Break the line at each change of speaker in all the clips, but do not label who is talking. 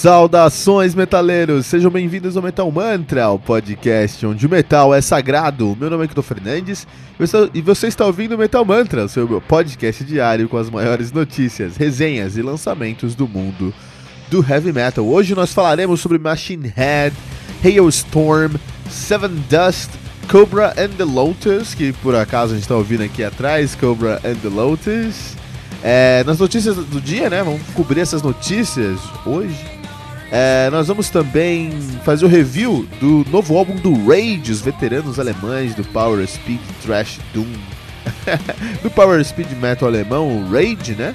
Saudações, metaleiros! Sejam bem-vindos ao Metal Mantra, o podcast onde o metal é sagrado. Meu nome é Kito Fernandes e você está ouvindo o Metal Mantra, seu podcast diário com as maiores notícias, resenhas e lançamentos do mundo do heavy metal. Hoje nós falaremos sobre Machine Head, Hailstorm, Seven Dust, Cobra and the Lotus, que por acaso a gente está ouvindo aqui atrás, Cobra and the Lotus. É, nas notícias do dia, né? Vamos cobrir essas notícias hoje. É, nós vamos também fazer o review do novo álbum do Rage, os veteranos alemães do Power Speed Trash Doom. do Power Speed Metal alemão, Rage, né?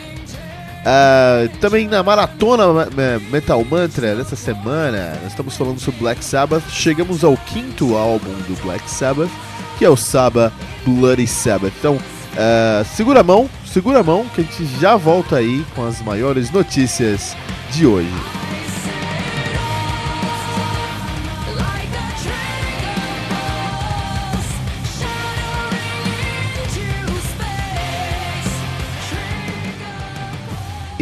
Uh, também na Maratona Metal Mantra dessa semana, nós estamos falando sobre Black Sabbath. Chegamos ao quinto álbum do Black Sabbath, que é o Sabbath Bloody Sabbath. Então, uh, segura a mão, segura a mão, que a gente já volta aí com as maiores notícias de hoje.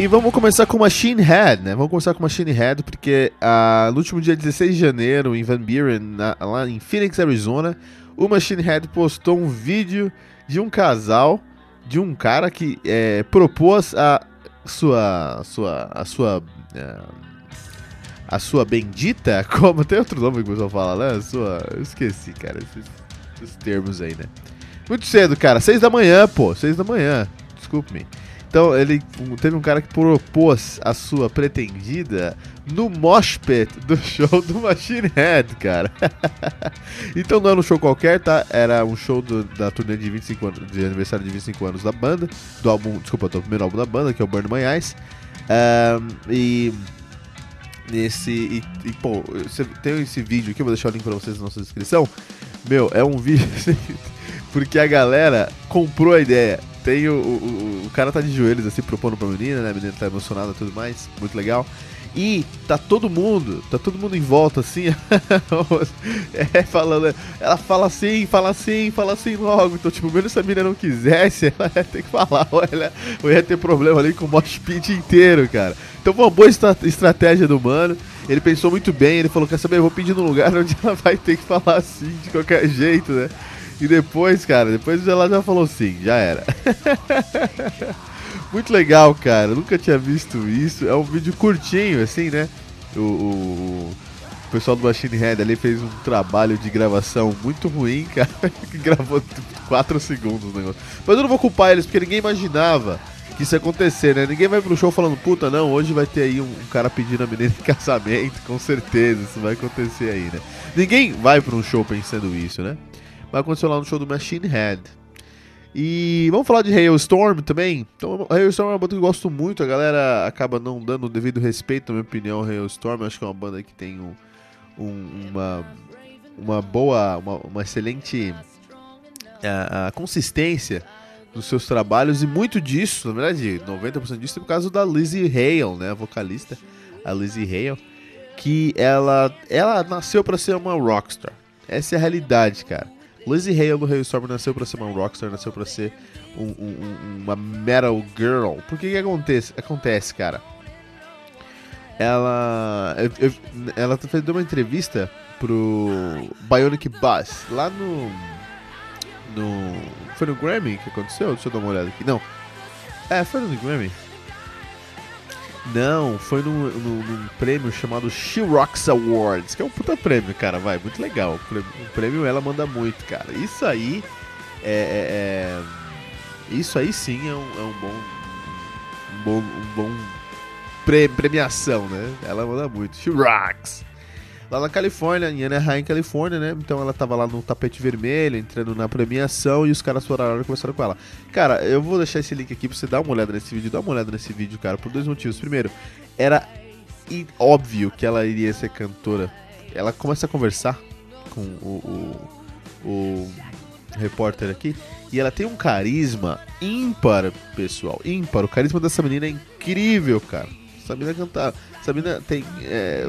E vamos começar com Machine Head, né? Vamos começar com Machine Head porque uh, no último dia 16 de janeiro, em Van Buren, na, lá em Phoenix, Arizona, o Machine Head postou um vídeo de um casal, de um cara que é, propôs a sua, sua, a sua, uh, a sua bendita, como tem outro nome que o pessoal fala, né? A sua, eu esqueci, cara, esses, esses termos aí, né? Muito cedo, cara, 6 da manhã, pô, 6 da manhã, desculpe-me. Então, ele teve um cara que propôs a sua pretendida no mosh pit do show do Machine Head, cara. então não era um show qualquer, tá? Era um show do, da turnê de 25 anos, de aniversário de 25 anos da banda, do álbum, desculpa, do primeiro álbum da banda, que é o Burn My Eyes. Um, e nesse e, e pô, tem esse vídeo aqui, eu vou deixar o link pra vocês na nossa descrição. Meu, é um vídeo porque a galera comprou a ideia tem o, o, o, cara tá de joelhos assim propondo pra menina, né? A menina tá emocionada e tudo mais, muito legal. E tá todo mundo, tá todo mundo em volta assim, é, falando, ela fala assim, fala assim, fala assim logo. Então, tipo, mesmo se a menina não quisesse, ela ia ter que falar, ela, ou ia ter problema ali com o mosh pit inteiro, cara. Então foi uma boa estra estratégia do mano. Ele pensou muito bem, ele falou, quer saber, eu vou pedir num lugar onde ela vai ter que falar assim, de qualquer jeito, né? E depois, cara, depois ela já falou sim, já era. Muito legal, cara. nunca tinha visto isso. É um vídeo curtinho, assim, né? O, o, o pessoal do Machine Head ali fez um trabalho de gravação muito ruim, cara. que gravou 4 segundos o negócio. Mas eu não vou culpar eles, porque ninguém imaginava que isso ia acontecer, né? Ninguém vai pro show falando, puta, não, hoje vai ter aí um, um cara pedindo a menina em casamento, com certeza, isso vai acontecer aí, né? Ninguém vai pra um show pensando isso, né? Vai acontecer lá no show do Machine Head. E vamos falar de Hailstorm também. Então, Hailstorm é uma banda que eu gosto muito. A galera acaba não dando o devido respeito, na minha opinião, Hailstorm. Eu acho que é uma banda que tem um, um, uma, uma boa, uma, uma excelente uh, consistência nos seus trabalhos. E muito disso, na verdade, 90% disso é por causa da Lizzie Hale, né? A vocalista, a Lizzie Hale. Que ela, ela nasceu para ser uma rockstar. Essa é a realidade, cara. Lizzie Hale do Hailstorm nasceu pra ser uma rockstar, nasceu pra ser um, um, uma metal girl. Por que que acontece, acontece cara? Ela, eu, eu, ela fez uma entrevista pro Bionic Buzz lá no, no foi no Grammy que aconteceu? Deixa eu dar uma olhada aqui. Não. É, foi no Grammy. Não, foi num, num, num, prêmio chamado She Rocks Awards, que é um puta prêmio, cara, vai, muito legal. O prêmio, ela manda muito, cara. Isso aí é. é, é isso aí sim é um, é um bom. Um bom. Um bom pre, premiação, né? Ela manda muito. She Rocks. Lá na Califórnia, em Anaheim, Califórnia, né? Então ela tava lá no tapete vermelho, entrando na premiação e os caras foram e conversaram com ela. Cara, eu vou deixar esse link aqui pra você dar uma olhada nesse vídeo. Dá uma olhada nesse vídeo, cara, por dois motivos. Primeiro, era óbvio que ela iria ser cantora. Ela começa a conversar com o, o, o repórter aqui e ela tem um carisma ímpar, pessoal. Ímpar. O carisma dessa menina é incrível, cara. Essa menina cantar. Essa menina tem. É,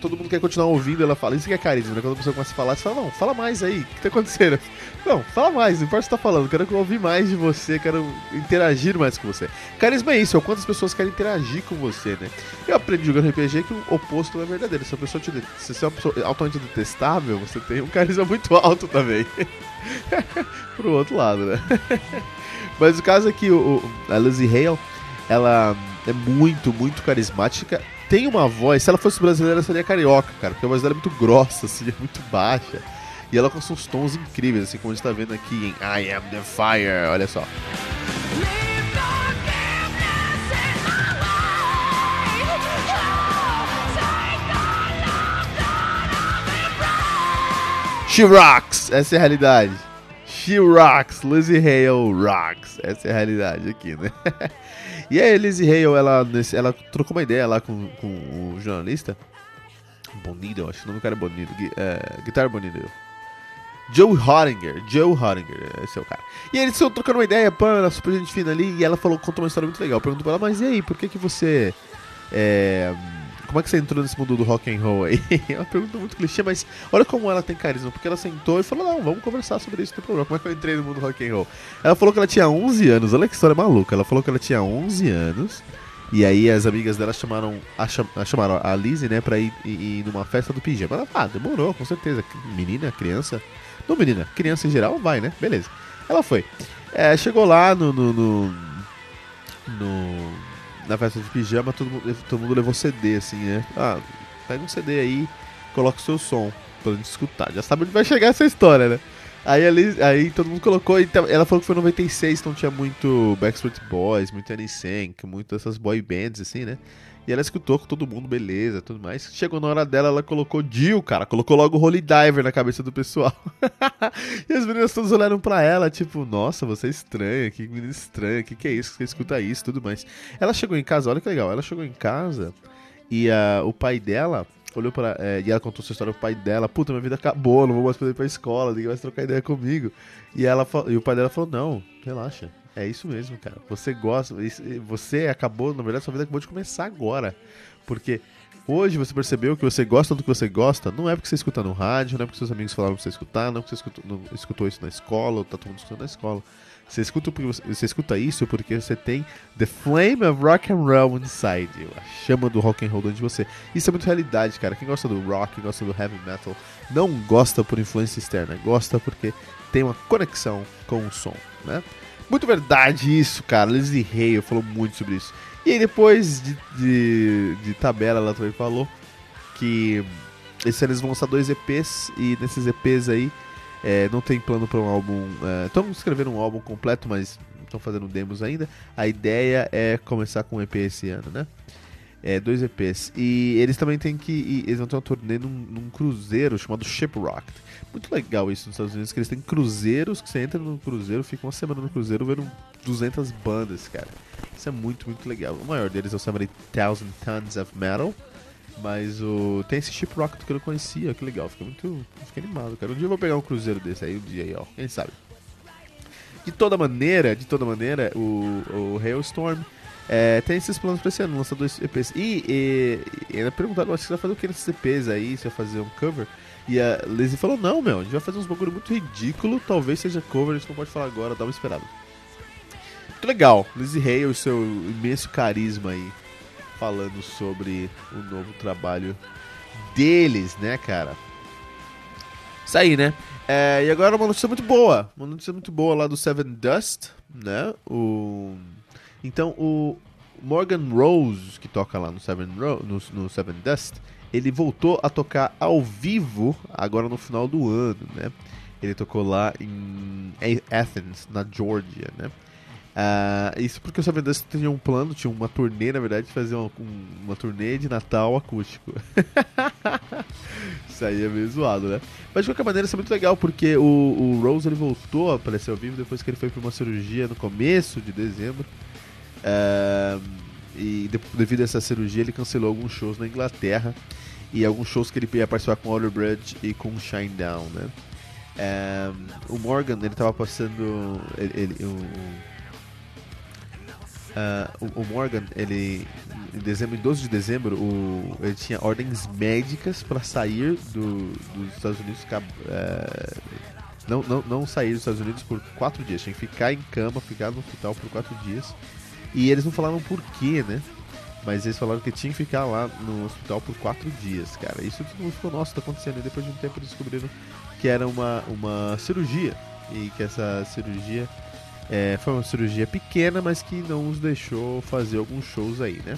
todo mundo quer continuar ouvindo, ela fala, isso que é carisma, né? Quando a pessoa começa a falar, você fala, não, fala mais aí, o que tá acontecendo? Não, fala mais, não importa o que você tá falando, quero ouvir mais de você, quero interagir mais com você. Carisma é isso, é o quanto as pessoas querem interagir com você, né? Eu aprendi jogando RPG que o oposto é verdadeiro. Se a pessoa te, se você é uma pessoa altamente detestável, você tem um carisma muito alto também. Pro outro lado, né? Mas o caso é que o, a Lizzie Hale, ela é muito, muito carismática tem uma voz, se ela fosse brasileira, seria carioca, cara, porque a voz dela é muito grossa, assim, é muito baixa. E ela com uns tons incríveis, assim, como a gente tá vendo aqui em I Am the Fire, olha só. She rocks! Essa é a realidade. She rocks! Lizzie Hale rocks! Essa é a realidade aqui, né? E a Lizzie Hale, ela, ela trocou uma ideia lá com, com o jornalista. Bonito, acho que o nome do cara é Bonito. É, Guitar Bonito. Joe Hottinger, Joe Hottinger, esse é o cara. E eles estão trocando uma ideia, pã, super gente fina ali, e ela falou, contou uma história muito legal. Perguntou pra ela, mas e aí, por que que você é, como é que você entrou nesse mundo do rock and roll aí? É uma pergunta muito clichê, mas olha como ela tem carisma, porque ela sentou e falou, não, vamos conversar sobre isso no programa. Como é que eu entrei no mundo do rock and roll? Ela falou que ela tinha 11 anos, olha que história maluca. Ela falou que ela tinha 11 anos, e aí as amigas dela chamaram a, chamaram a Lizzie, né, pra ir, ir, ir numa festa do pijama. Ela, ah, demorou, com certeza. Menina, criança. Não menina, criança em geral, vai, né? Beleza. Ela foi. É, chegou lá no, no, no, no na festa de pijama, todo mundo, todo mundo levou CD, assim, né? Ah, pega um CD aí, coloca o seu som pra gente escutar. Já sabe onde vai chegar essa história, né? Aí, ali, aí todo mundo colocou, ela falou que foi 96, então tinha muito Backstreet Boys, muito NSYNC, muito essas boy bands, assim, né? E ela escutou com todo mundo, beleza, tudo mais. Chegou na hora dela, ela colocou Jill, cara. Colocou logo Holy Diver na cabeça do pessoal. e as meninas todas olharam pra ela, tipo, nossa, você é estranha, que menina estranha, que que é isso? Você escuta isso tudo mais. Ela chegou em casa, olha que legal, ela chegou em casa e uh, o pai dela olhou para é, e ela contou sua história pro pai dela. Puta, minha vida acabou, não vou mais poder ir pra escola, ninguém vai trocar ideia comigo. E ela e o pai dela falou: "Não, relaxa. É isso mesmo, cara. Você gosta, você acabou, na verdade, sua vida acabou de começar agora. Porque hoje você percebeu que você gosta do que você gosta, não é porque você escuta no rádio, não é porque seus amigos falaram pra você escutar, não é porque você escutou, não, escutou isso na escola, ou tá todo mundo escutando na escola. Você escuta, você, escuta isso porque você tem The Flame of Rock and Roll inside a chama do rock and roll dentro de você. Isso é muito realidade, cara. Quem gosta do rock, quem gosta do heavy metal, não gosta por influência externa, gosta porque tem uma conexão com o som, né? Muito verdade isso, cara. Leslie Hale falou muito sobre isso. E aí depois de, de, de tabela ela também falou que esse ano eles vão lançar dois EPs e nesses EPs aí é, não tem plano para um álbum. Estão é, escrevendo um álbum completo, mas estão fazendo demos ainda. A ideia é começar com um EP esse ano, né? É, dois EPs. E eles também têm que. E, eles vão ter uma turnê num, num cruzeiro chamado Shiprocked muito legal isso nos Estados Unidos, que eles têm cruzeiros, que você entra no cruzeiro, fica uma semana no cruzeiro vendo 200 bandas, cara. Isso é muito, muito legal. O maior deles é o 70,000 Tons of Metal, mas o tem esse chip rock que eu não conhecia, que legal, fica muito, fica animado, cara. Um dia eu vou pegar um cruzeiro desse aí, um dia aí, ó, quem sabe. De toda maneira, de toda maneira, o, o Hailstorm é, tem esses planos pra esse ano, lançar dois EPs. E, e, e ainda perguntaram, você vai fazer o que nesses EPs aí? Você vai fazer um cover? E a Lizzie falou: Não, meu, a gente vai fazer uns bagulho muito ridículo. Talvez seja cover, a gente não pode falar agora, dá uma esperada. Muito legal, Lizzie Hale e seu imenso carisma aí, falando sobre o novo trabalho deles, né, cara? Isso aí, né? É, e agora uma notícia muito boa. Uma notícia muito boa lá do Seven Dust, né? O... Então o Morgan Rose, que toca lá no Seven, Ro... no, no Seven Dust, ele voltou a tocar ao vivo agora no final do ano, né? Ele tocou lá em Athens, na Georgia, né? Uh, isso porque o Seven Dust tinha um plano, tinha uma turnê, na verdade, de fazer uma, uma turnê de Natal acústico. Isso aí é meio zoado, né? Mas de qualquer maneira, isso é muito legal, porque o, o Rose ele voltou a aparecer ao vivo depois que ele foi para uma cirurgia no começo de dezembro. É, e de, devido a essa cirurgia, ele cancelou alguns shows na Inglaterra e alguns shows que ele ia participar com Outer Bridge e com Shinedown, né? É, o Morgan, ele tava passando. Ele, ele uh, o, Morgan, ele. Em dezembro, em 12 de dezembro, o, ele tinha ordens médicas para sair do, dos Estados Unidos. Uh, não, não, não sair dos Estados Unidos por quatro dias. Tinha que ficar em cama, ficar no hospital por quatro dias. E eles não falaram por quê, né? Mas eles falaram que tinha que ficar lá no hospital por quatro dias, cara. Isso todo mundo ficou, nossa, tá acontecendo. E depois de um tempo descobriram que era uma, uma cirurgia. E que essa cirurgia é, foi uma cirurgia pequena, mas que não os deixou fazer alguns shows aí, né?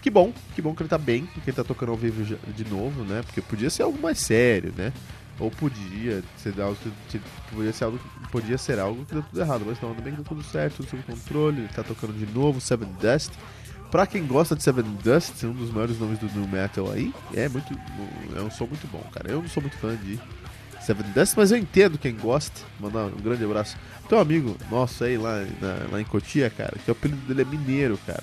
Que bom, que bom que ele tá bem, que ele tá tocando ao vivo de novo, né? Porque podia ser algo mais sério, né? Ou podia ser algo que, podia ser algo, podia ser algo que deu tudo errado, mas não, ainda bem que deu tudo certo, tudo sob controle, ele tá tocando de novo, Seven Dust. Pra quem gosta de Seven Dust, um dos maiores nomes do New Metal aí, é muito. É um som muito bom, cara. Eu não sou muito fã de Seven Dust, mas eu entendo quem gosta. Mandar um grande abraço. Teu amigo nosso aí lá, na, lá em Cotia, cara, que o apelido dele é Mineiro, cara.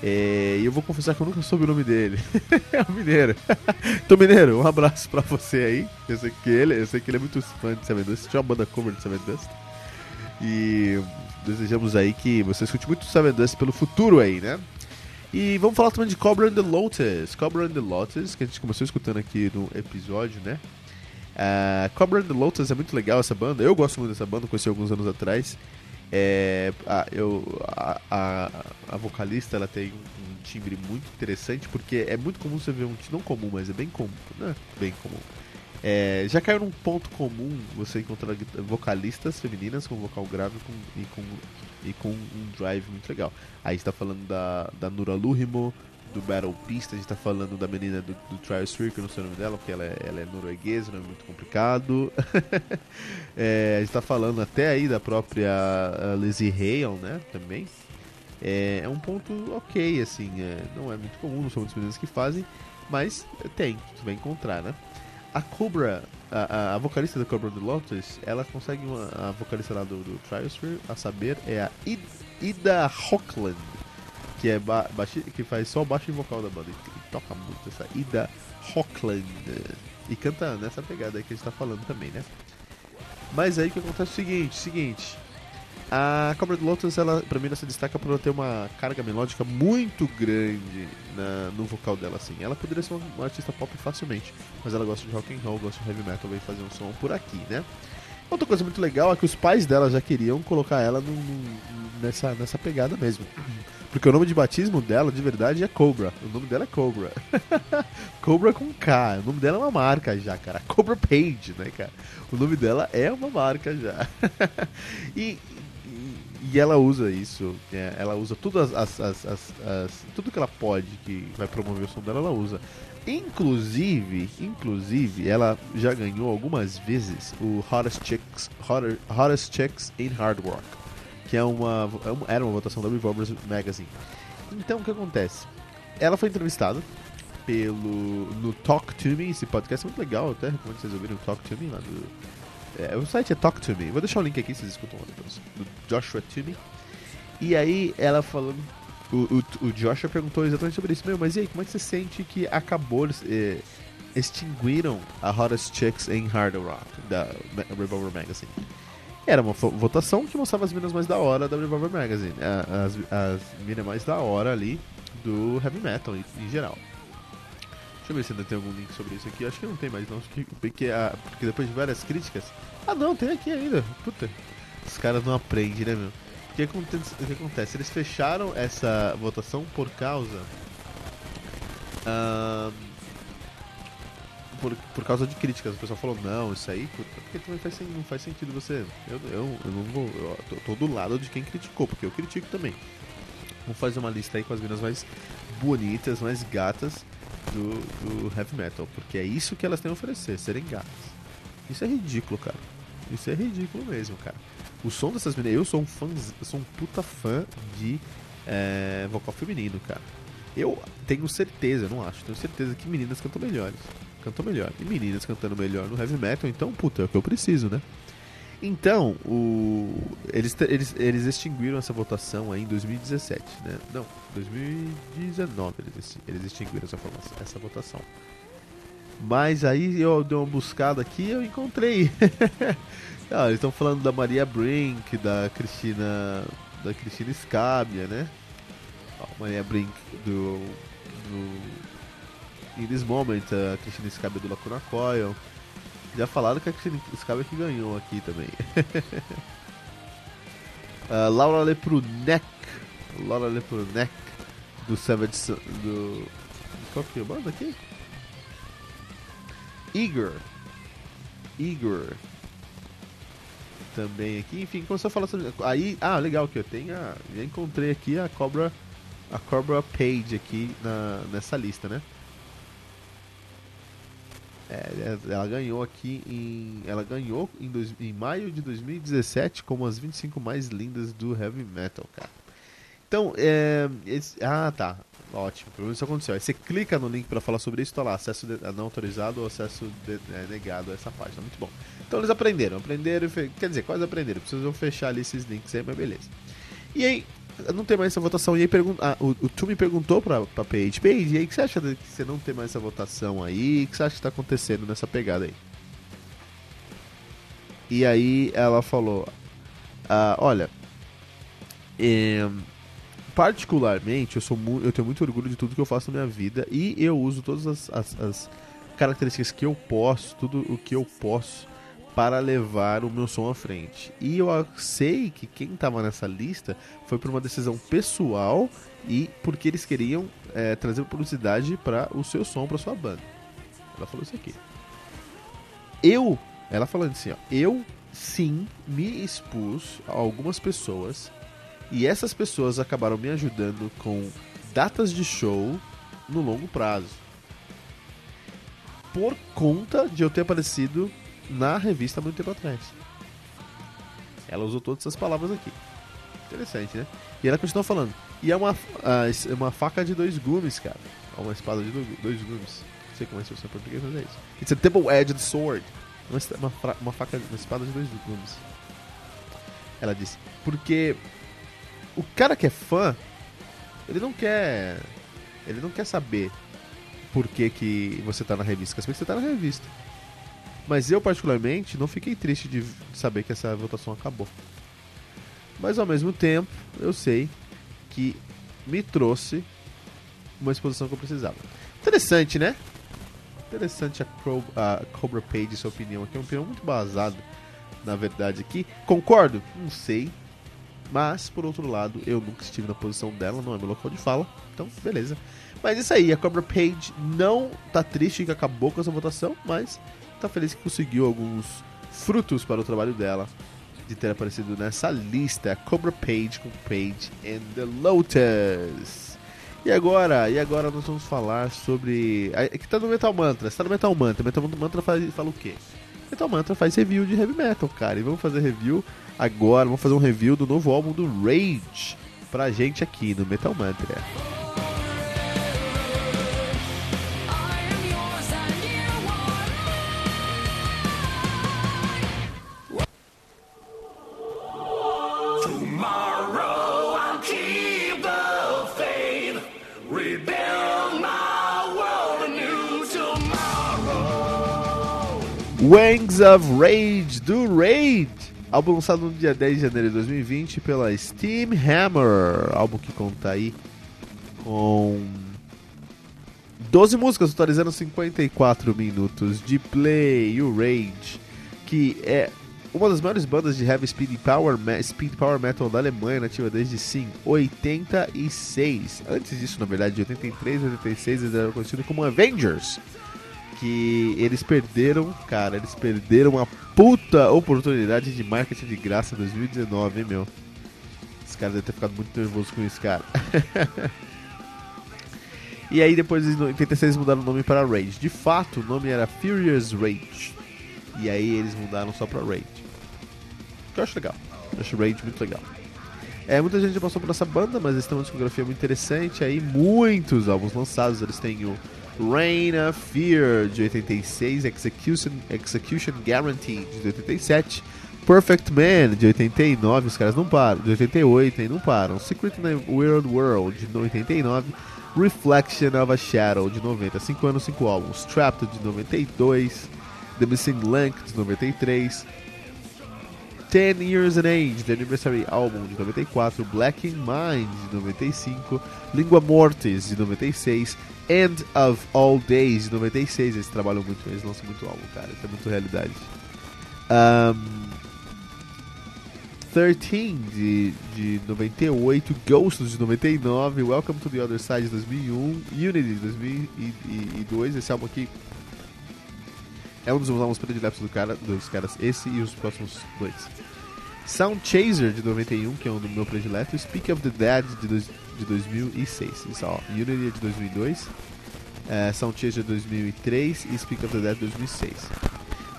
É, e eu vou confessar que eu nunca soube o nome dele. é o Mineiro. então, Mineiro, um abraço pra você aí. Eu sei que ele, eu sei que ele é muito fã de Seven Dust. Tinha uma banda cover de Seven Dust. E desejamos aí que você escute muito Seven Dust pelo futuro aí, né? E vamos falar também de Cobra and the Lotus. Cobra and the Lotus, que a gente começou escutando aqui no episódio, né? Uh, Cobra and Lotus é muito legal essa banda. Eu gosto muito dessa banda, conheci alguns anos atrás. É, a, eu, a, a, a, vocalista ela tem um, um, timbre muito interessante porque é muito comum você ver um não comum, mas é bem comum, né? Bem comum. É, já caiu num ponto comum você encontrar vocalistas femininas com vocal grave com, e, com, e com um drive muito legal. Aí está falando da, da Nura Lurimo, do Battle Beast, a gente tá falando da menina do, do Trial eu não sei o nome dela, porque ela é, ela é norueguesa, não é muito complicado. é, a gente tá falando até aí da própria Lizzie Hale, né, também. É, é, um ponto ok, assim, é, não é muito comum, não são muitas meninas que fazem, mas tem, você vai encontrar, né. A Cobra, a, a, vocalista da Cobra do Lotus, ela consegue uma, a vocalista lá do, do a saber, é a Ida Hockland que é ba que faz só o baixo vocal da banda. E toca muito essa Ida Hockland. E canta nessa pegada aí que a gente tá falando também, né? Mas aí o que acontece é o seguinte, seguinte. A Cobra do Lotus, ela, pra mim, ela se destaca por ela ter uma carga melódica muito grande na, no vocal dela, assim. Ela poderia ser uma, artista pop facilmente, mas ela gosta de rock and roll, gosta de heavy metal, veio fazer um som por aqui, né? Outra coisa muito legal é que os pais dela já queriam colocar ela nessa, nessa pegada mesmo. Porque o nome de batismo dela, de verdade, é Cobra. O nome dela é Cobra. Cobra com K. O nome dela é uma marca já, cara. Cobra Page, né, cara? O nome dela é uma marca já. e, e ela usa isso. É, ela usa as, as, as, as, tudo que ela pode que vai promover o som dela, ela usa. Inclusive, inclusive, ela já ganhou algumas vezes o Hottest Chicks, Hottest, Hottest Chicks in Hard Rock que é uma, é era uma votação da Revolvers Magazine. Então, o que acontece? Ela foi entrevistada pelo no Talk to Me, esse podcast é muito legal, até recomendo vocês ouvirem o Talk to Me lá do. É, o site é Talk to Me, vou deixar o link aqui, vocês escutam lá depois. Do Joshua Me. E aí ela falando. O, o, o, Joshua perguntou exatamente sobre isso. Meu, mas e aí, como é que você sente que acabou. É, extinguiram a Hottest Chicks em Hard Rock, da Revolver Magazine? Era uma votação que mostrava as minas mais da hora da Revolver Magazine. As, as minas mais da hora ali do heavy metal em, em, geral. Deixa eu ver se ainda tem algum link sobre isso aqui. Acho que não tem mais não. Porque, porque depois de várias críticas. Ah não, tem aqui ainda. Puta. Os caras não aprendem, né, meu? O que acontece? O que acontece? Eles fecharam essa votação por causa. Uh, por, por causa de críticas. O pessoal falou, não, isso aí, porque também faz, não faz sentido você. Eu, eu, eu não vou. Eu tô, tô, do lado de quem criticou, porque eu critico também. Vamos fazer uma lista aí com as minas mais bonitas, mais gatas do, do heavy metal. Porque é isso que elas têm a oferecer, serem gatas. Isso é ridículo, cara. Isso é ridículo mesmo, cara. O som dessas meninas, eu sou um fã, sou um puta fã de é, vocal feminino, cara. Eu tenho certeza, não acho, tenho certeza que meninas cantam melhores cantou melhor. E meninas cantando melhor no heavy metal, então, puta, é o que eu preciso, né? Então, o... eles, eles, eles extinguiram essa votação aí em 2017, né? Não, 2019 eles, eles extinguiram essa, essa votação. Mas aí eu dei uma buscada aqui e eu encontrei. ah, eles estão falando da Maria Brink, da Cristina. Da Cristina Scabia, né? Maria Brink do. do In This Moment, a Cristina Scabia do Lacuna Coil. Já falaram que a Cristina Scabia que ganhou aqui também. uh, Laura Leprunek. Laura Leprunek do Savage. do. Qual que é a banda aqui? Igor. Igor. Também aqui, enfim, começou a falar sobre. Aí, ah, legal que eu tenho. A, já encontrei aqui a Cobra. A Cobra Page aqui na, nessa lista, né? É, ela ganhou aqui em. Ela ganhou em, dois, em maio de 2017 como as 25 mais lindas do heavy metal, cara. Então, é. Esse, ah, tá. Ótimo, pelo menos isso aconteceu. Aí você clica no link para falar sobre isso, tá lá, acesso de, não autorizado ou acesso de, é, negado a essa página. Muito bom. Então eles aprenderam, aprenderam, quer dizer, quase aprenderam. Precisam fechar ali esses links aí, mas beleza. E aí, não tem mais essa votação. E aí ah, o, o Tu me perguntou pra, pra Page, Page, e aí o que você acha que você não tem mais essa votação aí? O que você acha que tá acontecendo nessa pegada aí? E aí ela falou, ah, olha, particularmente, eu, sou eu tenho muito orgulho de tudo que eu faço na minha vida e eu uso todas as, as, as características que eu posso, tudo o que eu posso para levar o meu som à frente. E eu sei que quem estava nessa lista foi por uma decisão pessoal e porque eles queriam é, trazer publicidade para o seu som, para sua banda. Ela falou isso aqui. Eu, ela falando assim, ó, eu sim me expus a algumas pessoas e essas pessoas acabaram me ajudando com datas de show no longo prazo. Por conta de eu ter aparecido na revista há muito tempo atrás. Ela usou todas essas palavras aqui. Interessante, né? E ela continua falando. E é uma, uh, uma faca de dois gumes, cara. É uma espada de dois gumes. Não sei como é a expressão em português, mas é isso. It's a double-edged sword. Uma, uma, uma faca, uma espada de dois gumes. Ela disse. Porque o cara que é fã, ele não quer. Ele não quer saber por que, que você tá na revista. Quer saber que você tá na revista. Mas eu, particularmente, não fiquei triste de saber que essa votação acabou. Mas ao mesmo tempo, eu sei que me trouxe uma exposição que eu precisava. Interessante, né? Interessante a, a Cobra Page, sua opinião aqui. É uma opinião muito basada, na verdade, aqui. Concordo? Não sei. Mas, por outro lado, eu nunca estive na posição dela, não é meu local de fala. Então, beleza. Mas isso aí, a Cobra Page não tá triste que acabou com essa votação, mas tá feliz que conseguiu alguns frutos para o trabalho dela de ter aparecido nessa lista. Cobra Page com Page and the Lotus. E agora, e agora nós vamos falar sobre. Aqui é tá no Metal Mantra. Você tá no Metal Mantra. Metal Mantra faz, fala o quê? Metal Mantra faz review de heavy metal, cara. E vamos fazer review agora, vamos fazer um review do novo álbum do Rage pra gente aqui no Metal Mantra. Wangs of Rage, do Rage, álbum lançado no dia 10 de janeiro de 2020 pela Steam Hammer, álbum que conta aí com 12 músicas, totalizando 54 minutos de play. O Rage, que é uma das maiores bandas de heavy speed power, speed power metal da Alemanha, nativa desde sim 86. Antes disso, na verdade, de 83 e 86, eles eram conhecidos como Avengers que eles perderam, cara, eles perderam uma puta oportunidade de marketing de graça em 2019, hein, meu. Esse cara deve ter ficado muito nervoso com isso, cara. e aí depois em 86 mudaram o nome para Rage. De fato, o nome era Furious Rage. E aí eles mudaram só para Rage. Que eu acho legal. Eu acho Rage muito legal. É, muita gente já passou por essa banda, mas eles têm uma discografia muito interessante. Aí muitos álbuns lançados. Eles têm o Reign of Fear de 86, Execution, Execution Guarantee de 87, Perfect Man de 89, os caras não param, de 88 e não param, Secret Weird World de 89, Reflection of a Shadow de 90, 5 anos, 5 álbuns, Trapped de 92, The Missing Link de 93, 10 Years in Age, The Anniversary Album de 94, Black in Mind de 95, Língua Mortis de 96, End of All Days de 96. Eles trabalham muito, eles lançam muito álbum, cara. Isso é muito realidade. Um, 13 de, de 98, Ghosts de 99, Welcome to the Other Side de 2001, Unity de 2002. Esse álbum aqui é um dos álbuns prediletos do cara, dos caras, esse e os próximos dois. Sound Chaser de 91, que é um do meu predileto, Speak of the Dead de, de 2006. Isso, ó, Unity de 2002, é, Chaser de 2003 e Speak of the Dead de 2006.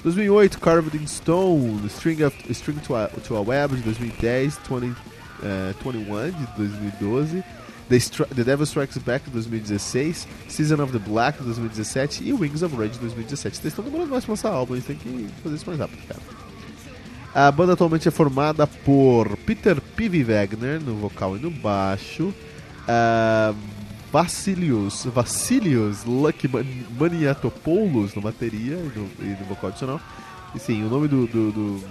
2008, Carved in Stone, String, of, String to, a, to a Web de 2010, 20, uh, 21 de 2012, The, the Devil Strikes Back de 2016, Season of the Black de 2017 e Wings of Rage de 2017. Vocês estão demorando mais pra lançar álbum, gente tem que fazer isso mais rápido, cara. A banda atualmente é formada por Peter P.V. Wagner no vocal e no baixo, uh, Vassilios, Vassilios Lucky Maniatopoulos na bateria e no, e no vocal adicional. E sim, o nome do, do, do,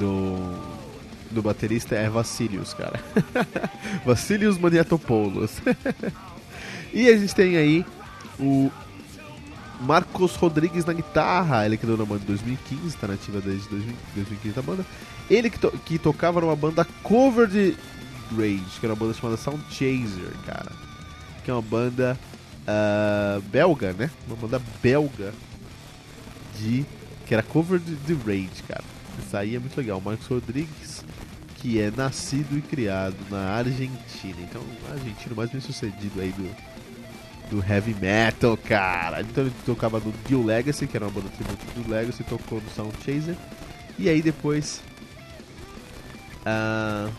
do, do baterista é Vassilios, cara. Vassilios Maniatopoulos. e a gente tem aí o Marcos Rodrigues na guitarra, ele que deu na banda em 2015, está nativa desde 2015 a banda. Ele que, to que tocava numa banda cover de Rage, que era uma banda chamada Sound Chaser, cara. Que é uma banda uh, belga, né? Uma banda belga de. que era cover de, de Rage, cara. Isso aí é muito legal. Marcos Rodrigues, que é nascido e criado na Argentina. Então, argentino mais bem sucedido aí do, do heavy metal, cara. Então ele tocava no Dio Legacy, que era uma banda tributo do Legacy, tocou no Sound Chaser. E aí depois. Uh...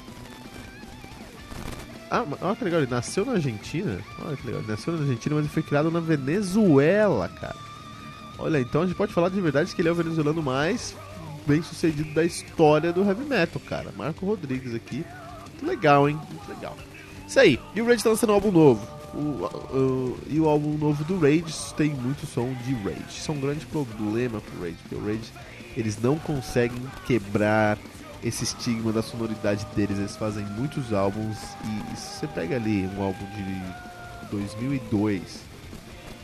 Ah, olha que legal, ele nasceu na Argentina. Olha que legal, ele nasceu na Argentina, mas ele foi criado na Venezuela, cara. Olha, então a gente pode falar de verdade que ele é o venezuelano mais bem sucedido da história do heavy metal, cara. Marco Rodrigues aqui. Muito legal, hein? Muito legal. Isso aí. E o Rage tá lançando um álbum novo. O, o, e o álbum novo do Rage tem muito som de Rage. Isso é um grande problema pro Rage, porque o Rage eles não conseguem quebrar esse estigma da sonoridade deles. Eles fazem muitos álbuns e, e você pega ali um álbum de 2002,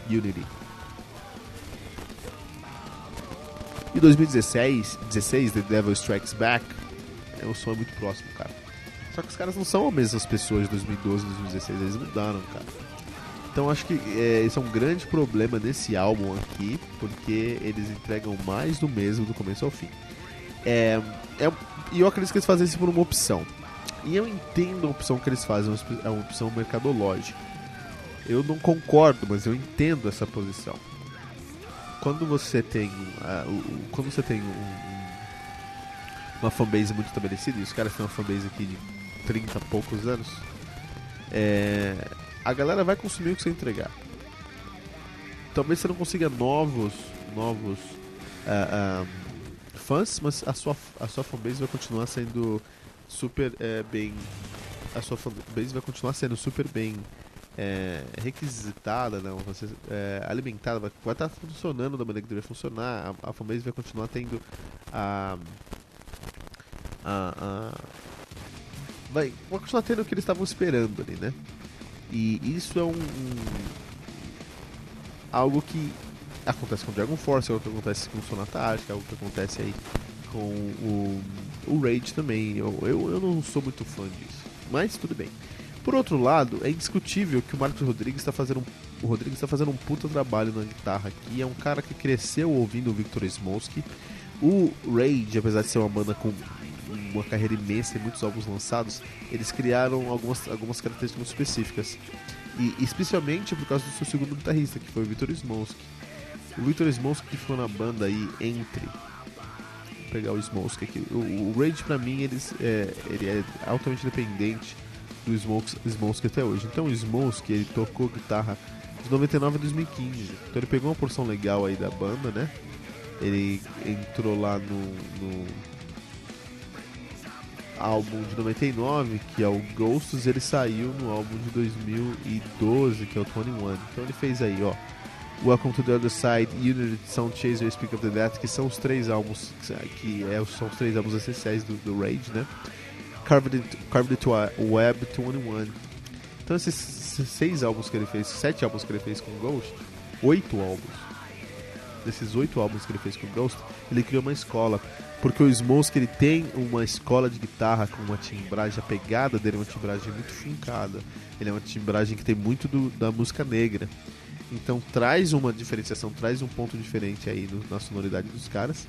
Unity. E 2016, 16, The Devil Strikes Back, é um som muito próximo, cara. Só que os caras não são as mesmas pessoas de 2012 e 2016, eles mudaram, cara. Então acho que é, esse é um grande problema nesse álbum aqui, porque eles entregam mais do mesmo do começo ao fim. É, é, e eu acredito que eles fazem isso por uma opção. E eu entendo a opção que eles fazem, é uma opção mercadológica. Eu não concordo, mas eu entendo essa posição. Quando você tem, uh, quando você tem um, uma fanbase muito estabelecida, e os caras têm uma fanbase aqui de 30 e poucos anos, é, a galera vai consumir o que você entregar. Talvez você não consiga novos, novos uh, uh, fãs, mas a sua, a sua fanbase vai continuar sendo super é, bem. A sua fanbase vai continuar sendo super bem é, requisitada, não, você, é, alimentada, vai, vai estar funcionando da maneira que deveria funcionar. A, a fanbase vai continuar tendo a. a, a vai, vai continuar tendo o que eles estavam esperando ali, né? E isso é um, um algo que acontece com Dragon Force, algo que acontece com Sonata Arctic, algo que acontece aí com o, o Rage também. Eu, eu, eu não sou muito fã disso, mas tudo bem. Por outro lado, é indiscutível que o Marcos Rodrigues está fazendo um, o Rodrigues está fazendo um puta trabalho na guitarra aqui. É um cara que cresceu ouvindo o Victor Smolsky. O Rage, apesar de ser uma banda com uma carreira imensa e muitos álbuns lançados, eles criaram algumas, algumas características muito específicas. E especialmente por causa do seu segundo guitarrista, que foi o Victor Smolsky. O Victor Smolsky ficou na banda aí entre. Vou pegar o Smolsky aqui. O, o Rage pra mim eles, é, ele é altamente dependente do Smolsky, Smolsky até hoje. Então o Smolsky ele tocou guitarra de 99 a 2015. Então ele pegou uma porção legal aí da banda, né? Ele entrou lá no, no álbum de 99, que é o Ghosts, ele saiu no álbum de 2012, que é o 21. Então ele fez aí, ó. Welcome to the Other Side, Unity, Sound Chaser, Speak of the Death, que são os três álbuns que é, são os três álbuns essenciais do, do Rage, né? Carved It, Carved Web 21. Então esses seis álbuns que ele fez, sete álbuns que ele fez com Ghost, oito álbuns. Desses oito álbuns que ele fez com Ghost, ele criou uma escola. Porque o Smoke ele tem uma escola de guitarra com uma timbragem, a pegada dele é uma timbragem muito fincada. Ele é uma timbragem que tem muito do, da música negra. Então traz uma diferenciação, traz um ponto diferente aí no, na sonoridade dos caras.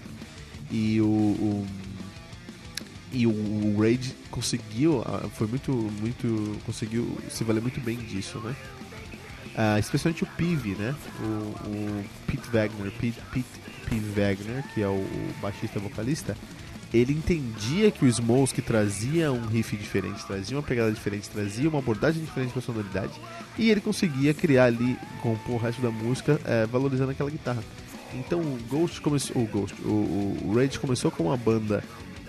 E o, o e o, o Raid conseguiu, foi muito, muito, conseguiu se valer muito bem disso, né? Uh, especialmente o Pive, né? O, o Pete Wagner, Pete, Pete, Pete Wagner, que é o, o baixista vocalista, ele entendia que o Smolsky trazia um riff diferente, trazia uma pegada diferente, trazia uma abordagem diferente para a sonoridade, e ele conseguia criar ali, compor o resto da música, é, valorizando aquela guitarra. Então o Ghost começou, o Ghost, o, o, o Rage começou com uma banda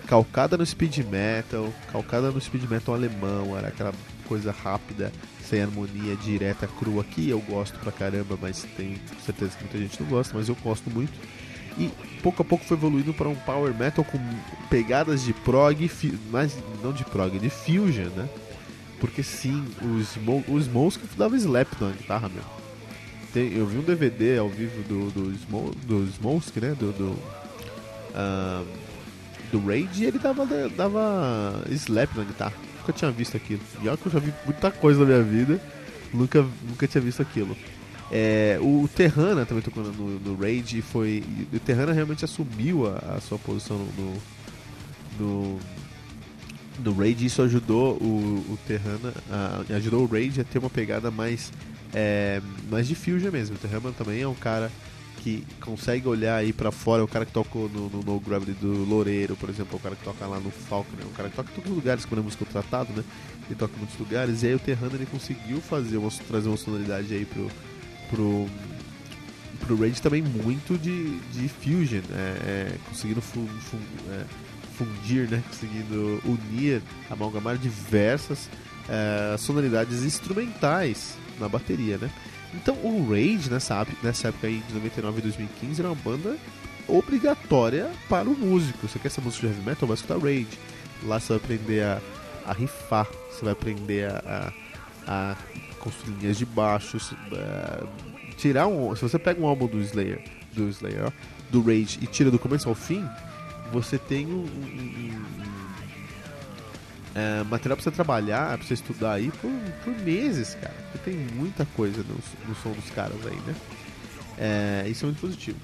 calcada no speed metal, calcada no speed metal alemão, era aquela coisa rápida, sem harmonia, direta, crua, que eu gosto pra caramba, mas tenho certeza que muita gente não gosta, mas eu gosto muito. E pouco a pouco foi evoluindo para um power metal com pegadas de prog, mas não de prog, de fusion, né? Porque sim, o, Smo o Smoke dava slap na guitarra, meu. Tem, eu vi um DVD ao vivo do, do, do Smoke, né? Do, do, uh, do Rage e ele dava, dava slap na guitarra. Nunca tinha visto aquilo. E olha que eu já vi muita coisa na minha vida, nunca, nunca tinha visto aquilo. É, o Terrana também tocou no, no Rage e foi. o Terrana realmente assumiu a, a sua posição no, no, no Rage e isso ajudou o, o Terrana, a, ajudou o Rage a ter uma pegada mais, é, mais de fusion mesmo. O Terrana também é um cara que consegue olhar aí para fora, é o cara que tocou no, no, no, Gravity do Loureiro, por exemplo, é o cara que toca lá no Falcon, é o cara que toca em todos os lugares quando é música tratado, né? Ele toca em muitos lugares, e aí o Terrano ele conseguiu fazer uma, trazer uma sonoridade aí pro, pro, pro Rage também muito de, de fusion, é, é, conseguindo fu, fu, é, fundir, né? Conseguindo unir, amalgamar diversas é, sonoridades instrumentais na bateria, né? Então o Rage, nessa, nessa época aí de 99 e 2015, era uma banda obrigatória para o músico. Você quer ser músico de heavy metal? Vai escutar Rage. Lá você vai aprender a, a rifar, você vai aprender a, a, a construir linhas de baixos, uh, tirar um. Se você pega um álbum do Slayer, do Slayer, do Rage e tira do começo ao fim, você tem um, um, um é, material pra você trabalhar, pra você estudar aí por, por meses, cara. Porque tem muita coisa no, no som dos caras aí, né? É, isso é muito positivo.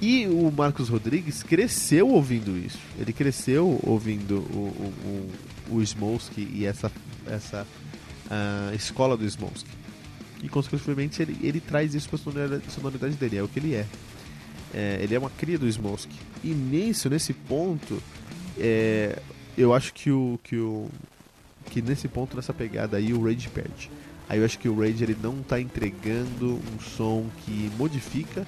E o Marcos Rodrigues cresceu ouvindo isso. Ele cresceu ouvindo o, o, o, o Smolsky e essa, essa uh, escola do Smolsky. E consequentemente ele, ele traz isso para a sonoridade dele, é o que ele é. é ele é uma cria do Smolsky. E nisso, nesse ponto, é, eu acho que o que o que nesse ponto nessa pegada aí o Rage perde. Aí eu acho que o Rage ele não está entregando um som que modifica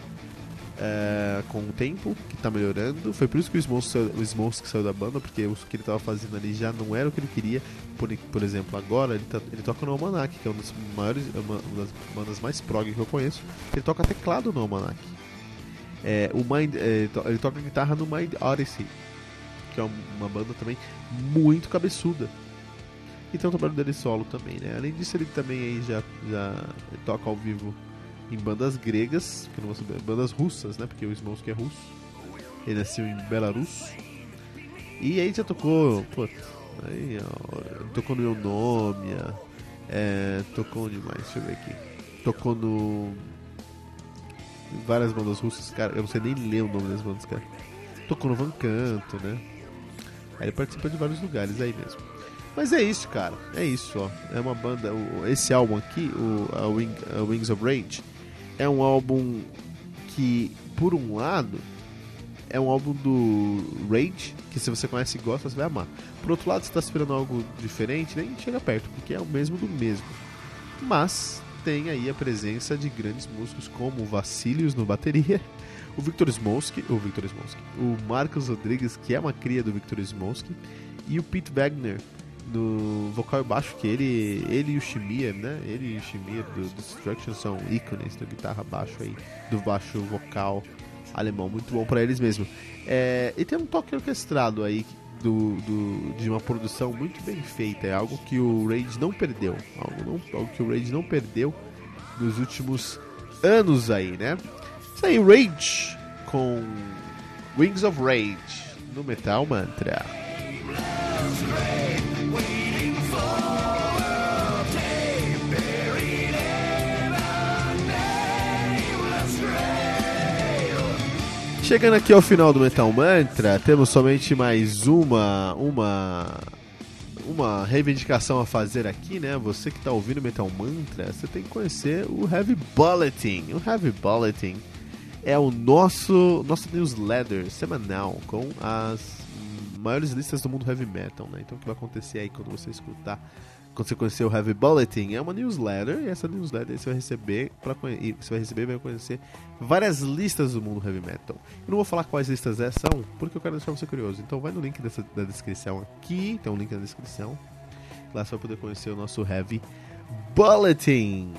é, com o tempo, que está melhorando. Foi por isso que o Smoke, saiu, o Smoke saiu da banda, porque o que ele estava fazendo ali já não era o que ele queria. Por, por exemplo, agora ele, tá, ele toca no Almanac, que é uma das maiores, uma, uma das bandas mais prog que eu conheço. Ele toca teclado no Almanac. É, o Mind, é, ele toca guitarra no Mind Odyssey, que é uma banda também muito cabeçuda. E tem o trabalho dele solo também, né? Além disso, ele também aí já, já toca ao vivo em bandas gregas, que não vou saber, bandas russas, né? Porque o Smolsky é russo. Ele nasceu em Belarus. E aí já tocou, pô, aí, ó, tocou no Eunomia, é, tocou onde mais? Deixa eu ver aqui. Tocou no. Várias bandas russas, cara, eu não sei nem ler o nome das bandas, cara. Tocou no Van Canto, né? Ele participa de vários lugares aí mesmo. Mas é isso, cara. É isso, ó. É uma banda. O, esse álbum aqui, o a Wing, a Wings of Rage, é um álbum que, por um lado, é um álbum do Rage, que se você conhece e gosta, você vai amar. Por outro lado, se está esperando algo diferente, nem chega perto, porque é o mesmo do mesmo. Mas tem aí a presença de grandes músicos como o Vassilios no bateria, o Victor Smolsky, o Victor Smolsky, o Marcos Rodrigues, que é uma cria do Victor Smolsky, e o Pete Wagner no vocal e baixo, que ele, ele e o Shimia, né? Ele e o Shimia do Destruction são ícones da guitarra baixo aí, do baixo vocal alemão, muito bom para eles mesmo. É, e tem um toque orquestrado aí do, do, de uma produção muito bem feita, é algo que o Rage não perdeu, algo, não, algo que o Rage não perdeu nos últimos anos aí, né? Isso aí, Rage com Wings of Rage no Metal Mantra. Chegando aqui ao final do Metal Mantra, temos somente mais uma uma uma reivindicação a fazer aqui, né? Você que está ouvindo Metal Mantra, você tem que conhecer o Heavy Bulletin. O Heavy Bulletin é o nosso nosso newsletter semanal com as maiores listas do mundo heavy metal, né? Então o que vai acontecer aí quando você escutar quando você conhecer o Heavy Bulletin, é uma newsletter, e essa newsletter você vai receber para você vai receber vai conhecer várias listas do mundo heavy metal. Eu não vou falar quais listas é, são, porque eu quero deixar você curioso. Então vai no link dessa, da descrição aqui, tem um link na descrição. Lá você vai poder conhecer o nosso Heavy Bulletin.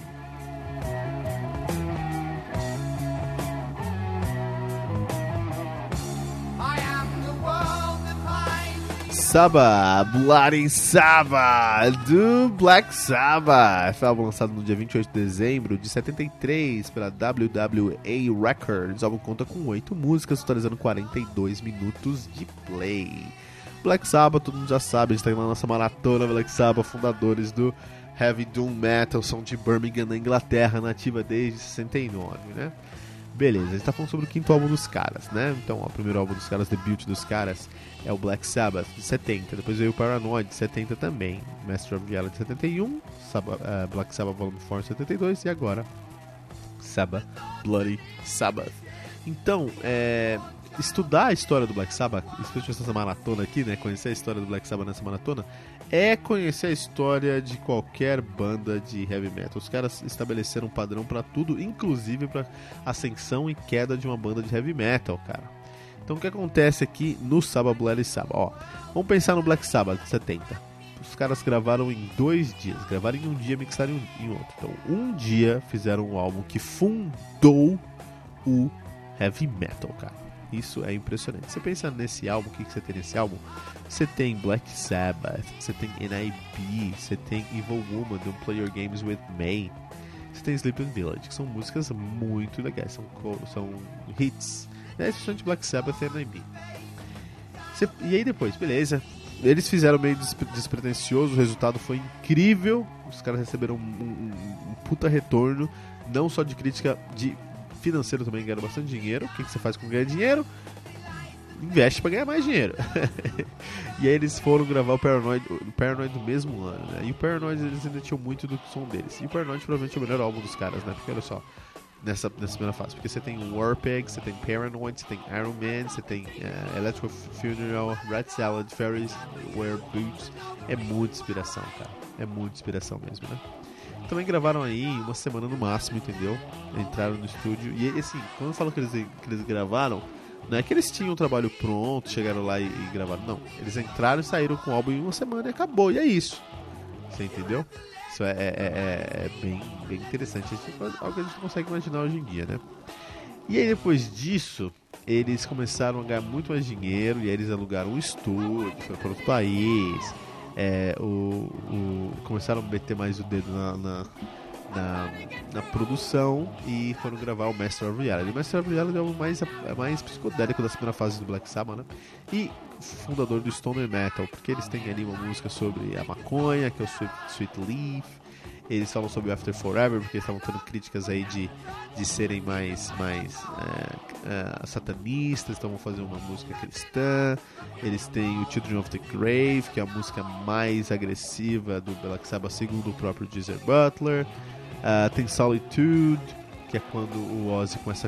Sabbath, Bloody Sabbath, do Black Sabbath. Álbum lançado no dia 28 de dezembro de 73 pela WWA Records. O álbum conta com 8 músicas, totalizando 42 minutos de play. Black Sabbath, todo mundo já sabe, a gente tá na nossa maratona Black Sabbath, fundadores do Heavy Doom Metal, são de Birmingham, na Inglaterra, nativa desde 69, né? Beleza, a gente tá falando sobre o quinto álbum dos caras, né? Então, ó, o primeiro álbum dos caras, debut dos caras, é o Black Sabbath, de 70. Depois veio o Paranoid, de 70 também. Master of Reality, de 71. Sabbath, uh, Black Sabbath Volume 4, de 72. E agora, Sabbath, Bloody Sabbath. Então, é, estudar a história do Black Sabbath, especialmente essa maratona aqui, né? Conhecer a história do Black Sabbath nessa maratona, é conhecer a história de qualquer banda de heavy metal. Os caras estabeleceram um padrão para tudo, inclusive para ascensão e queda de uma banda de heavy metal, cara. Então o que acontece aqui no Sabbath Bloody Sabbath? Ó, vamos pensar no Black Sabbath de 70. Os caras gravaram em dois dias, gravaram em um dia, mixaram em outro. Então, um dia fizeram um álbum que fundou o heavy metal, cara. Isso é impressionante. Você pensa nesse álbum, o que, que você tem nesse álbum? Você tem Black Sabbath, você tem NIB, você tem Evil Woman, Don't Play Your Games With Me, você tem Sleeping Village, que são músicas muito legais, são, são hits, né? Especialmente Black Sabbath NIB. Você, e aí depois, beleza, eles fizeram meio despretensioso, o resultado foi incrível, os caras receberam um, um, um puta retorno, não só de crítica, de financeiro também ganha bastante dinheiro. O que, que você faz com ganhar dinheiro? Investe para ganhar mais dinheiro. e aí eles foram gravar o Paranoid, o Paranoid do mesmo ano, né? E o Paranoid eles ainda tinham muito do som deles. E o Paranoid provavelmente é o melhor álbum dos caras, né? Porque olha só, nessa, nessa primeira fase. Porque você tem Warpeg, você tem Paranoid, você tem Iron Man, você tem uh, Electro Funeral, Red Salad, Fairies, Wear Boots. É muita inspiração, cara. É muita inspiração mesmo, né? também gravaram aí uma semana no máximo, entendeu? Entraram no estúdio. E assim, quando eu falo que eles, que eles gravaram, não é que eles tinham o trabalho pronto, chegaram lá e, e gravaram. Não. Eles entraram e saíram com o álbum em uma semana e acabou. E é isso. Você entendeu? Isso é, é, é, é bem, bem interessante. É algo que a gente não consegue imaginar hoje em dia, né? E aí depois disso, eles começaram a ganhar muito mais dinheiro e aí eles alugaram um estúdio, para outro país é, o, o, começaram a meter mais o dedo na, na, na, na, produção e foram gravar o Master of Reality. O Master of Reality é o mais, é mais psicodélico da segunda fase do Black Sabbath, né? E fundador do Stoner Metal, porque eles têm ali uma música sobre a maconha, que é o Sweet, Sweet Leaf, eles falam sobre After Forever, porque estavam tendo críticas aí de, de serem mais, mais é, é, satanistas, então vão fazer uma música cristã. Eles têm o Children of the Grave, que é a música mais agressiva do Black Sabbath, segundo o próprio Geezer Butler. Uh, tem Solitude, que é quando o Ozzy começa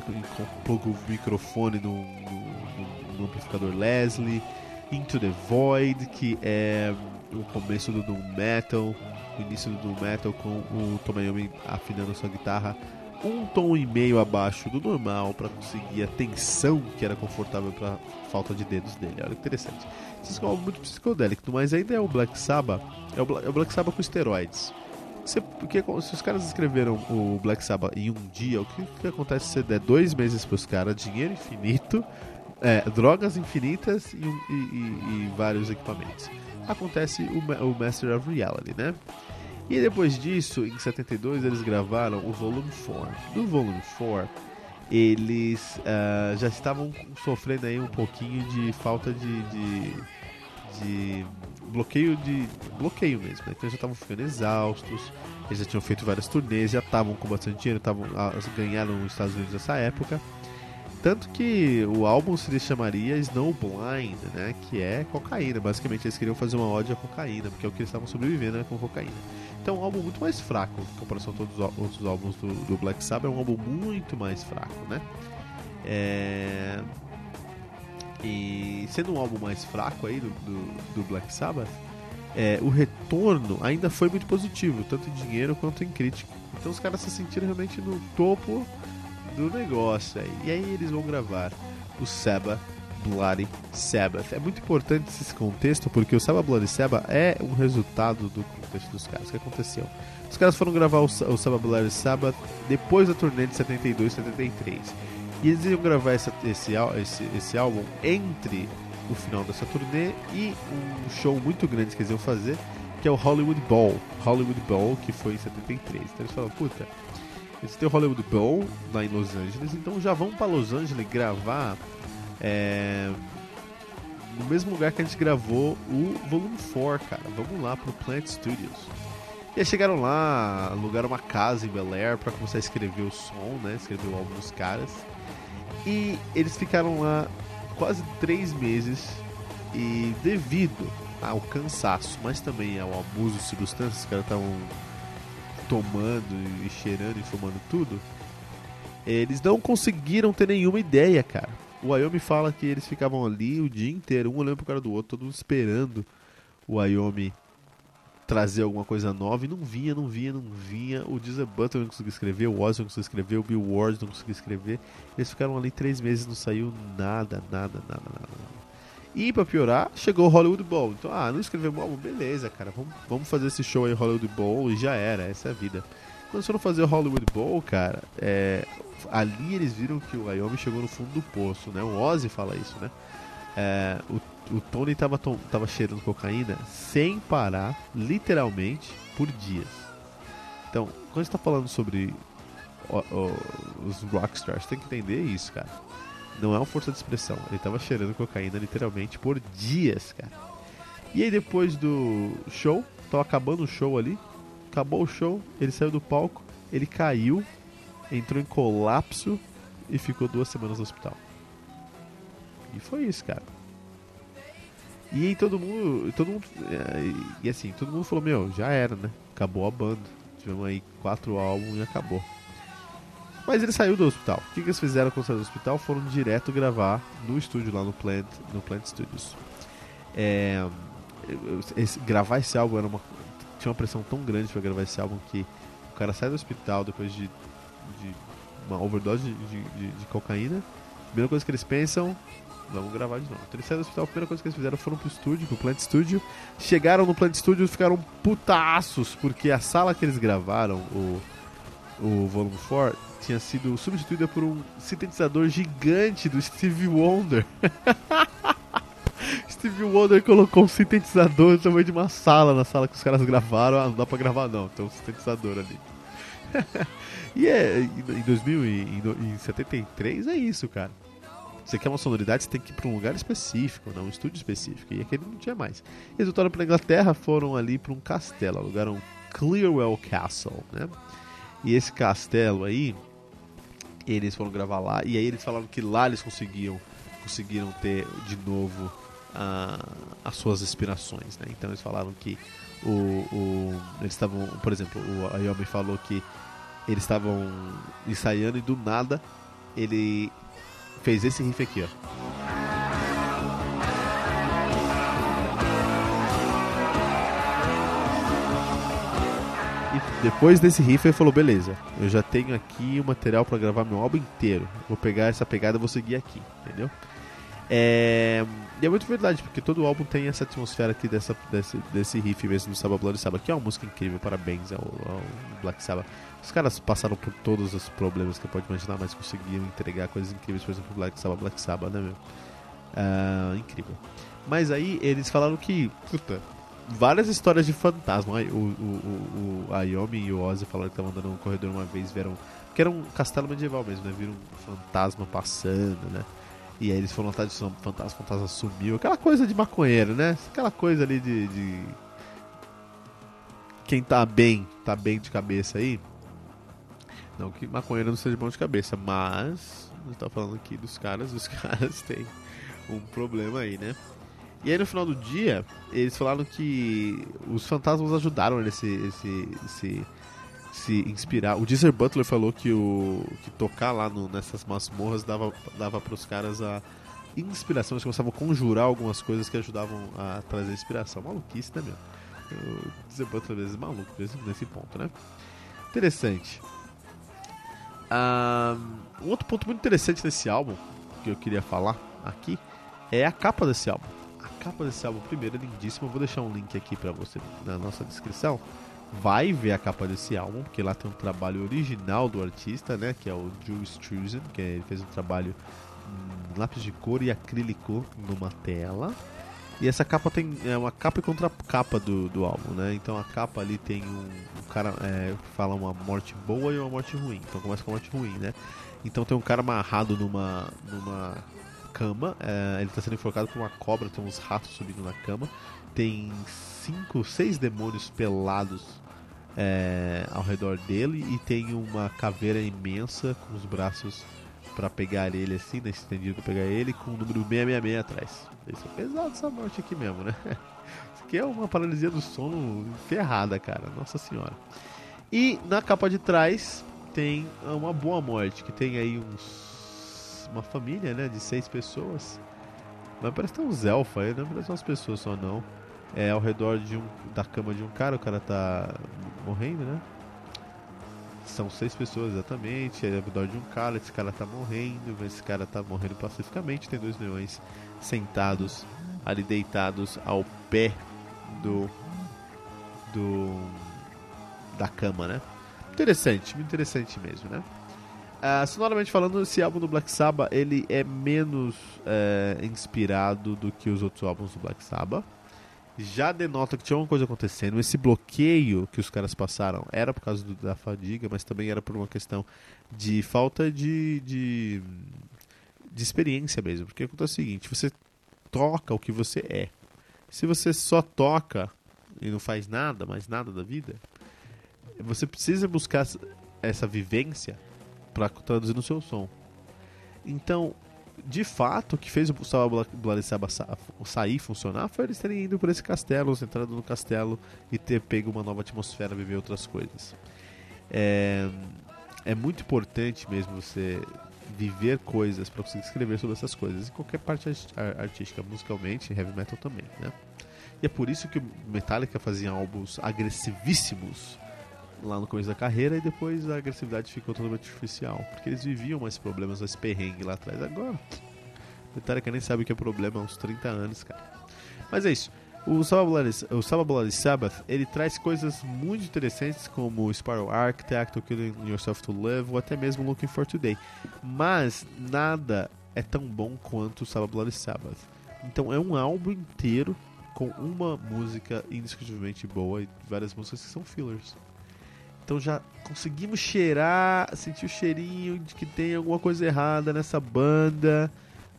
pluga o microfone no, no, no amplificador Leslie. Into the Void, que é o começo do Doom Metal o início do metal com o Tomoyomi afinando sua guitarra um tom e meio abaixo do normal para conseguir a tensão que era confortável para falta de dedos dele. Olha que interessante. Isso é algo muito psicodélico, mas ainda é o Black Sabbath, é o, Black, é o Black Sabbath com esteroides. Se, porque, se os caras escreveram o Black Sabbath em um dia, o que, que acontece se você der dois meses para os caras, dinheiro infinito, é, drogas infinitas e, e, e, e, vários equipamentos? Acontece o, o Master of Reality, né? E depois disso, em 72, eles gravaram o Volume 4. No Volume 4, eles uh, já estavam sofrendo aí um pouquinho de falta de, de bloqueio de bloqueio mesmo. Né? Então eles já estavam ficando exaustos, eles já tinham feito várias turnês, já estavam com bastante dinheiro, tavam, ganharam nos Estados Unidos nessa época. Tanto que o álbum se chamaria Snowblind, né? Que é cocaína. Basicamente eles queriam fazer uma ode à cocaína, porque é o que eles estavam sobrevivendo né, com cocaína. Então é um álbum muito mais fraco em comparação a todos os outros álbuns do, do Black Sabbath. É um álbum muito mais fraco, né? É... E sendo um álbum mais fraco aí do, do, do Black Sabbath, é, o retorno ainda foi muito positivo, tanto em dinheiro quanto em crítica. Então os caras se sentiram realmente no topo do negócio aí. E aí eles vão gravar o Seba Bloody Sabbath. É muito importante esse contexto porque o Seba Bloody Sabbath é um resultado do contexto dos caras. O que aconteceu? Os caras foram gravar o, o Seba Bloody Sabbath depois da turnê de 72 e 73. E eles iam gravar esse, esse, esse, álbum entre o final dessa turnê e um show muito grande que eles iam fazer, que é o Hollywood Bowl. Hollywood Bowl, que foi em 73. Então eles falaram, puta, eles têm o Hollywood Bowl lá em Los Angeles, então já vão para Los Angeles gravar é, no mesmo lugar que a gente gravou o Volume 4, cara. Vamos lá pro Plant Studios. E aí chegaram lá, alugaram uma casa em Bel Air pra começar a escrever o som, né? Escrever o álbum dos caras. E eles ficaram lá quase três meses e devido ao cansaço, mas também ao abuso de substâncias, os caras estavam tomando e cheirando e fumando tudo, eles não conseguiram ter nenhuma ideia, cara. O Ayomi fala que eles ficavam ali o dia inteiro, um olhando pro cara do outro, todo esperando o Ayomi trazer alguma coisa nova e não vinha, não vinha, não vinha. O Deezer Butler não conseguiu escrever, o Ozzy não conseguiu escrever, o Bill Ward não conseguiu escrever. Eles ficaram ali três meses, não saiu nada, nada, nada, nada. E pra piorar, chegou o Hollywood Bowl. Então, ah, não escrevemos álbum, beleza, cara. Vamos, vamos fazer esse show aí, Hollywood Bowl, e já era, essa é a vida. Quando foram fazer o Hollywood Bowl, cara, é, ali eles viram que o Wyoming chegou no fundo do poço, né? O Ozzy fala isso, né? É, o, o Tony tava, tava cheirando cocaína sem parar, literalmente, por dias. Então, quando a gente tá falando sobre o, o, os rockstars, tem que entender isso, cara. Não é uma força de expressão. Ele tava cheirando cocaína literalmente por dias, cara. E aí depois do show, tava acabando o show ali. Acabou o show, ele saiu do palco, ele caiu, entrou em colapso e ficou duas semanas no hospital. E foi isso, cara. E aí todo mundo. Todo mundo. É, e assim, todo mundo falou, meu, já era, né? Acabou a banda. Tivemos aí quatro álbuns e acabou. Mas ele saiu do hospital. O que, que eles fizeram quando saiu do hospital? Foram direto gravar no estúdio lá no Plant, no Plant Studios. É, esse, gravar esse álbum era uma, tinha uma pressão tão grande para gravar esse álbum que o cara sai do hospital depois de, de uma overdose de, de, de, cocaína. Primeira coisa que eles pensam, vamos gravar de novo. Então eles saem do hospital, a primeira coisa que eles fizeram foram pro estúdio, pro Plant Studio. Chegaram no Plant Studio e ficaram putaços, porque a sala que eles gravaram, o, o Volume 4, tinha sido substituída por um sintetizador gigante do Stevie Wonder. Stevie Wonder colocou um sintetizador no tamanho de uma sala na sala que os caras gravaram. Ah, não dá pra gravar não, tem um sintetizador ali. e é, em 2000 e em 73 é isso, cara. Você quer uma sonoridade, você tem que ir para um lugar específico, não um estúdio específico. E aquele não tinha mais. Eles voltaram para Inglaterra, foram ali para um castelo, alugaram Clearwell Castle, né? E esse castelo aí, eles foram gravar lá e aí eles falaram que lá eles conseguiam conseguiram ter de novo uh, as suas inspirações, né? Então eles falaram que o, o eles estavam, por exemplo, o Ayomi falou que eles estavam ensaiando e do nada ele fez esse riff aqui, ó. depois desse riff ele falou, beleza, eu já tenho aqui o material para gravar meu álbum inteiro. Vou pegar essa pegada e vou seguir aqui, entendeu? É... E é muito verdade, porque todo álbum tem essa atmosfera aqui dessa, desse, desse riff mesmo do Sabbath Bloody Sabbath, que é uma música incrível, parabéns ao, ao Black Sabbath. Os caras passaram por todos os problemas que pode imaginar, mas conseguiram entregar coisas incríveis, por exemplo, Black Sabbath, Black Sabbath, né, meu? Uh, incrível. Mas aí eles falaram que, puta, várias histórias de fantasma. O, o, o, o Ayomi e o Ozzy falaram que estavam andando no corredor uma vez, viram. Que era um castelo medieval mesmo, né? Viram um fantasma passando, né? E aí eles foram atrás de fantasma, o fantasma sumiu. Aquela coisa de maconheiro, né? Aquela coisa ali de, de. Quem tá bem, tá bem de cabeça aí. Não que maconheiro não seja bom de cabeça, mas. A gente tá falando aqui dos caras, os caras têm um problema aí, né? E aí no final do dia, eles falaram que os fantasmas ajudaram ele a se, se, inspirar. O Deezer Butler falou que, o, que tocar lá no, nessas masmorras dava, dava os caras a inspiração. Eles começavam a conjurar algumas coisas que ajudavam a trazer inspiração. Maluquice, né, meu? O Deezer Butler às vezes é maluco nesse ponto, né? Interessante. Um outro ponto muito interessante nesse álbum, que eu queria falar aqui, é a capa desse álbum capa desse álbum primeiro é lindíssima. Eu vou deixar um link aqui para você na nossa descrição. Vai ver a capa desse álbum, porque lá tem um trabalho original do artista, né? Que é o Drew Struzan, que ele fez um trabalho em lápis de cor e acrílico numa tela. E essa capa tem é uma capa e contra capa do, do álbum, né? Então a capa ali tem um, um cara é, fala uma morte boa e uma morte ruim. Então começa com a morte ruim, né? Então tem um cara amarrado numa numa cama. É, ele está sendo enforcado por uma cobra, tem uns ratos subindo na cama. Tem cinco, seis demônios pelados é, ao redor dele e tem uma caveira imensa com os braços para pegar ele assim, né, estendido para pegar ele, com o número 666 atrás. Isso é pesado essa morte aqui mesmo, né? Isso aqui é uma paralisia do sono ferrada, cara. Nossa senhora. E na capa de trás tem uma boa morte, que tem aí uns uma família, né, de seis pessoas. Mas parece que tem uns elfos aí, não parece umas pessoas só não. É ao redor de um, da cama de um cara, o cara tá morrendo, né? São seis pessoas exatamente, é ao redor de um cara, esse cara tá morrendo, esse cara tá morrendo pacificamente. Tem dois leões sentados ali deitados ao pé do. do. da cama, né? Interessante, muito interessante mesmo, né? Uh, sonoramente falando, esse álbum do Black Sabbath ele é menos uh, inspirado do que os outros álbuns do Black Sabbath. Já denota que tinha uma coisa acontecendo. Esse bloqueio que os caras passaram era por causa do, da fadiga, mas também era por uma questão de falta de, de, de experiência mesmo. Porque acontece o seguinte: você toca o que você é. Se você só toca e não faz nada, mais nada da vida, você precisa buscar essa vivência para traduzir no seu som. Então, de fato, o que fez o Salva Blaricaba sair funcionar foi eles terem ido por esse castelo, entrado no castelo e ter pego uma nova atmosfera, viver outras coisas. É, é muito importante mesmo você viver coisas para conseguir escrever sobre essas coisas. Em qualquer parte artística, musicalmente, heavy metal também, né? E é por isso que Metallica fazia álbuns agressivíssimos lá no começo da carreira e depois a agressividade ficou totalmente artificial. Porque eles viviam mais problemas, mais perrengue lá atrás. Agora, Metallica nem sabe o que é problema há uns 30 anos, cara. Mas é isso. O Sabbath Bloody Sabbath, ele traz coisas muito interessantes como Spiral Architect, Killing Yourself to Live, ou até mesmo Looking for Today. Mas nada é tão bom quanto o Sabbath Bloody Sabbath. Então é um álbum inteiro com uma música indiscutivelmente boa e várias músicas que são fillers. Então já conseguimos cheirar, sentir o cheirinho de que tem alguma coisa errada nessa banda.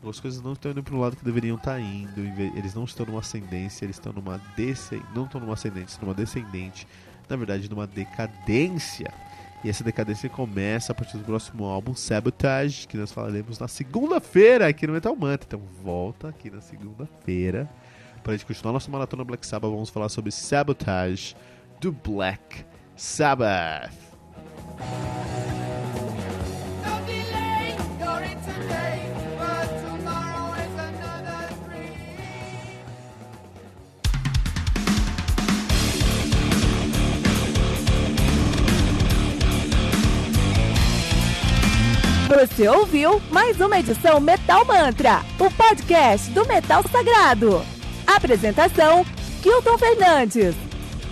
As coisas não estão indo para o lado que deveriam estar tá indo. Eles não estão numa ascendência, eles estão numa descendente. Não estão numa ascendente, estão numa descendente. Na verdade, numa decadência. E essa decadência começa a partir do próximo álbum, Sabotage, que nós falaremos na segunda-feira aqui no Metal Mantra. Então volta aqui na segunda-feira para a gente continuar nossa maratona Black Sabbath. Vamos falar sobre Sabotage do Black Sabbath.
Você ouviu mais uma edição Metal Mantra, o podcast do metal sagrado. Apresentação: Kilton Fernandes.